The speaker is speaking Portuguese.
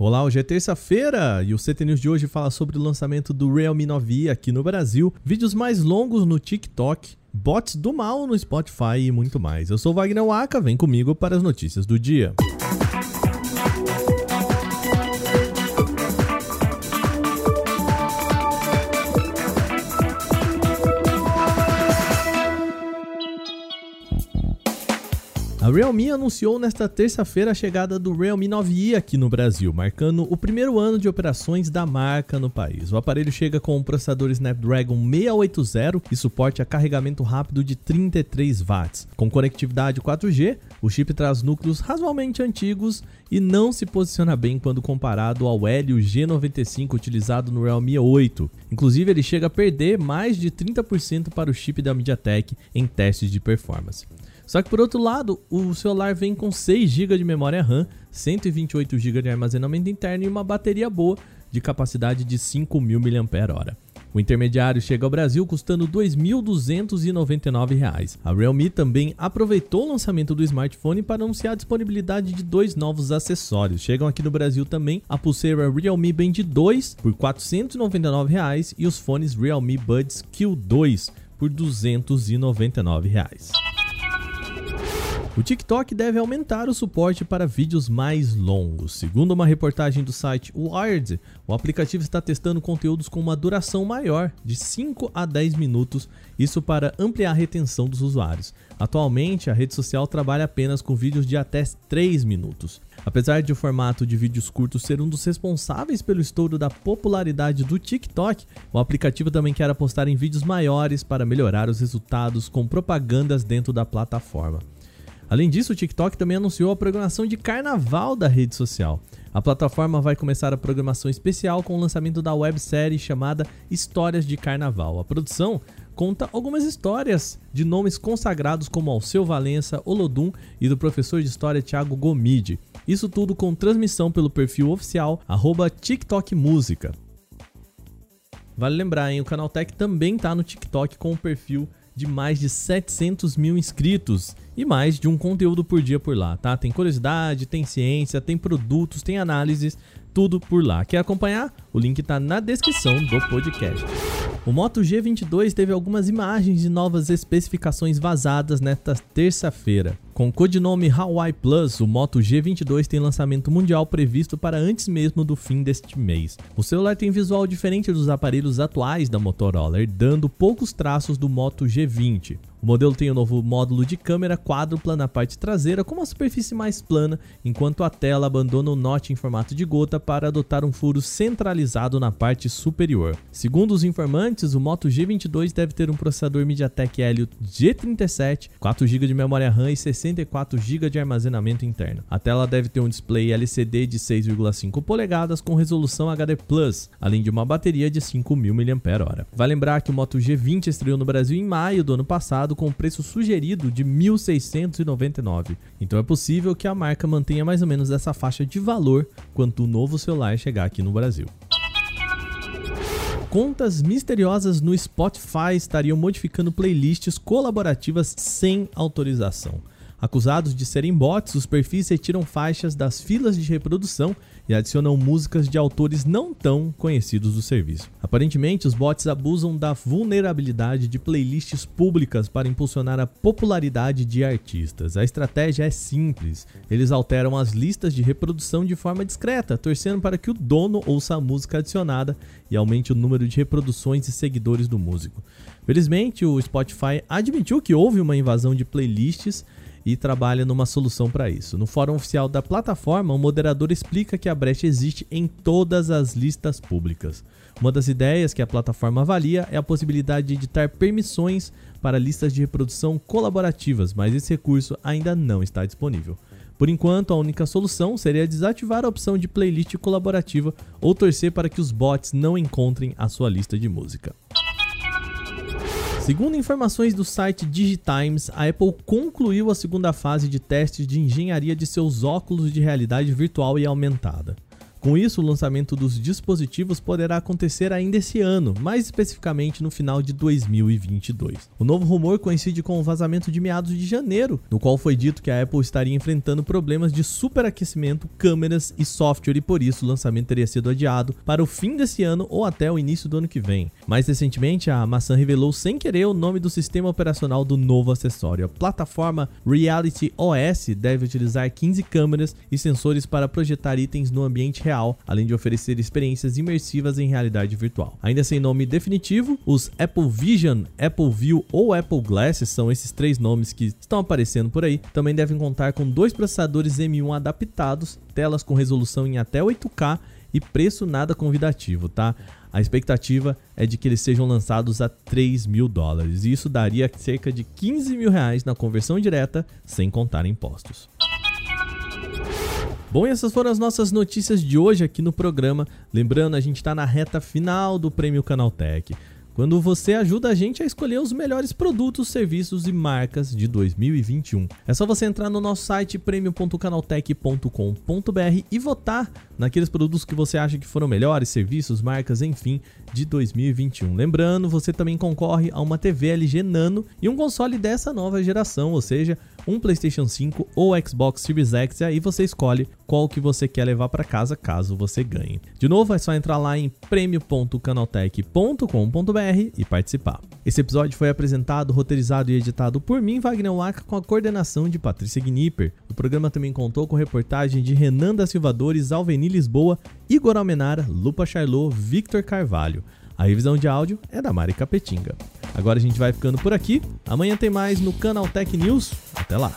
Olá, hoje é terça-feira e o CT News de hoje fala sobre o lançamento do Realme 9i aqui no Brasil, vídeos mais longos no TikTok, bots do mal no Spotify e muito mais. Eu sou Wagner Waka, vem comigo para as notícias do dia. A Realme anunciou nesta terça-feira a chegada do Realme 9i aqui no Brasil, marcando o primeiro ano de operações da marca no país. O aparelho chega com um processador Snapdragon 680 e suporte a carregamento rápido de 33 watts. Com conectividade 4G, o chip traz núcleos razoavelmente antigos e não se posiciona bem quando comparado ao Helio G95 utilizado no Realme 8. Inclusive, ele chega a perder mais de 30% para o chip da MediaTek em testes de performance. Só que por outro lado, o celular vem com 6 GB de memória RAM, 128 GB de armazenamento interno e uma bateria boa de capacidade de 5.000 mAh. O intermediário chega ao Brasil custando R$ 2.299. A Realme também aproveitou o lançamento do smartphone para anunciar a disponibilidade de dois novos acessórios. Chegam aqui no Brasil também a pulseira Realme Band 2 por 499 reais, e os fones Realme Buds Q2 por R$ 299. O TikTok deve aumentar o suporte para vídeos mais longos. Segundo uma reportagem do site Wired, o aplicativo está testando conteúdos com uma duração maior, de 5 a 10 minutos, isso para ampliar a retenção dos usuários. Atualmente, a rede social trabalha apenas com vídeos de até 3 minutos. Apesar de o formato de vídeos curtos ser um dos responsáveis pelo estouro da popularidade do TikTok, o aplicativo também quer apostar em vídeos maiores para melhorar os resultados com propagandas dentro da plataforma. Além disso, o TikTok também anunciou a programação de carnaval da rede social. A plataforma vai começar a programação especial com o lançamento da websérie chamada Histórias de Carnaval. A produção conta algumas histórias de nomes consagrados como Alceu Valença, Olodum e do professor de história Thiago Gomide. Isso tudo com transmissão pelo perfil oficial TikTok Música. Vale lembrar, hein, o Canal Tech também está no TikTok com o perfil de mais de 700 mil inscritos e mais de um conteúdo por dia por lá, tá? Tem curiosidade, tem ciência, tem produtos, tem análises, tudo por lá. Quer acompanhar? O link tá na descrição do podcast. O Moto G22 teve algumas imagens de novas especificações vazadas nesta terça-feira. Com o codinome Hawaii Plus, o Moto G22 tem lançamento mundial previsto para antes mesmo do fim deste mês. O celular tem visual diferente dos aparelhos atuais da Motorola, dando poucos traços do Moto G20. O modelo tem um novo módulo de câmera quádrupla na parte traseira com uma superfície mais plana, enquanto a tela abandona o note em formato de gota para adotar um furo centralizado na parte superior. Segundo os informantes, o Moto G22 deve ter um processador MediaTek Helio G37, 4 GB de memória RAM e 64 GB de armazenamento interno. A tela deve ter um display LCD de 6,5 polegadas com resolução HD+, além de uma bateria de 5.000 mAh. Vai lembrar que o Moto G20 estreou no Brasil em maio do ano passado com o preço sugerido de 1.699. Então é possível que a marca mantenha mais ou menos essa faixa de valor quando o novo celular chegar aqui no Brasil. Contas misteriosas no Spotify estariam modificando playlists colaborativas sem autorização. Acusados de serem bots, os perfis retiram faixas das filas de reprodução e adicionam músicas de autores não tão conhecidos do serviço. Aparentemente, os bots abusam da vulnerabilidade de playlists públicas para impulsionar a popularidade de artistas. A estratégia é simples: eles alteram as listas de reprodução de forma discreta, torcendo para que o dono ouça a música adicionada e aumente o número de reproduções e seguidores do músico. Felizmente, o Spotify admitiu que houve uma invasão de playlists e trabalha numa solução para isso. No fórum oficial da plataforma, o moderador explica que a brecha existe em todas as listas públicas. Uma das ideias que a plataforma avalia é a possibilidade de editar permissões para listas de reprodução colaborativas, mas esse recurso ainda não está disponível. Por enquanto, a única solução seria desativar a opção de playlist colaborativa ou torcer para que os bots não encontrem a sua lista de música. Segundo informações do site Digitimes, a Apple concluiu a segunda fase de testes de engenharia de seus óculos de realidade virtual e aumentada. Com isso, o lançamento dos dispositivos poderá acontecer ainda esse ano, mais especificamente no final de 2022. O novo rumor coincide com o vazamento de meados de janeiro, no qual foi dito que a Apple estaria enfrentando problemas de superaquecimento, câmeras e software e por isso o lançamento teria sido adiado para o fim desse ano ou até o início do ano que vem. Mais recentemente, a maçã revelou sem querer o nome do sistema operacional do novo acessório. A plataforma Reality OS deve utilizar 15 câmeras e sensores para projetar itens no ambiente real, além de oferecer experiências imersivas em realidade virtual. Ainda sem nome definitivo, os Apple Vision, Apple View ou Apple Glasses são esses três nomes que estão aparecendo por aí. Também devem contar com dois processadores M1 adaptados, telas com resolução em até 8K e preço nada convidativo, tá? A expectativa é de que eles sejam lançados a 3 mil dólares. E isso daria cerca de 15 mil reais na conversão direta, sem contar impostos. Bom, essas foram as nossas notícias de hoje aqui no programa. Lembrando, a gente está na reta final do Prêmio Canaltech quando você ajuda a gente a escolher os melhores produtos, serviços e marcas de 2021. É só você entrar no nosso site premium.canaltech.com.br e votar naqueles produtos que você acha que foram melhores, serviços, marcas, enfim, de 2021. Lembrando, você também concorre a uma TV LG Nano e um console dessa nova geração, ou seja, um PlayStation 5 ou Xbox Series X, e aí você escolhe qual que você quer levar para casa caso você ganhe. De novo, é só entrar lá em prêmio.canaltech.com.br e participar. Esse episódio foi apresentado, roteirizado e editado por mim, Wagner Waka, com a coordenação de Patrícia Gnipper. O programa também contou com reportagem de Renan da Silvadores, Alveni Lisboa, Igor Almenara, Lupa Charlot, Victor Carvalho. A revisão de áudio é da Mari Capetinga. Agora a gente vai ficando por aqui. Amanhã tem mais no Canal Tech News. Até lá!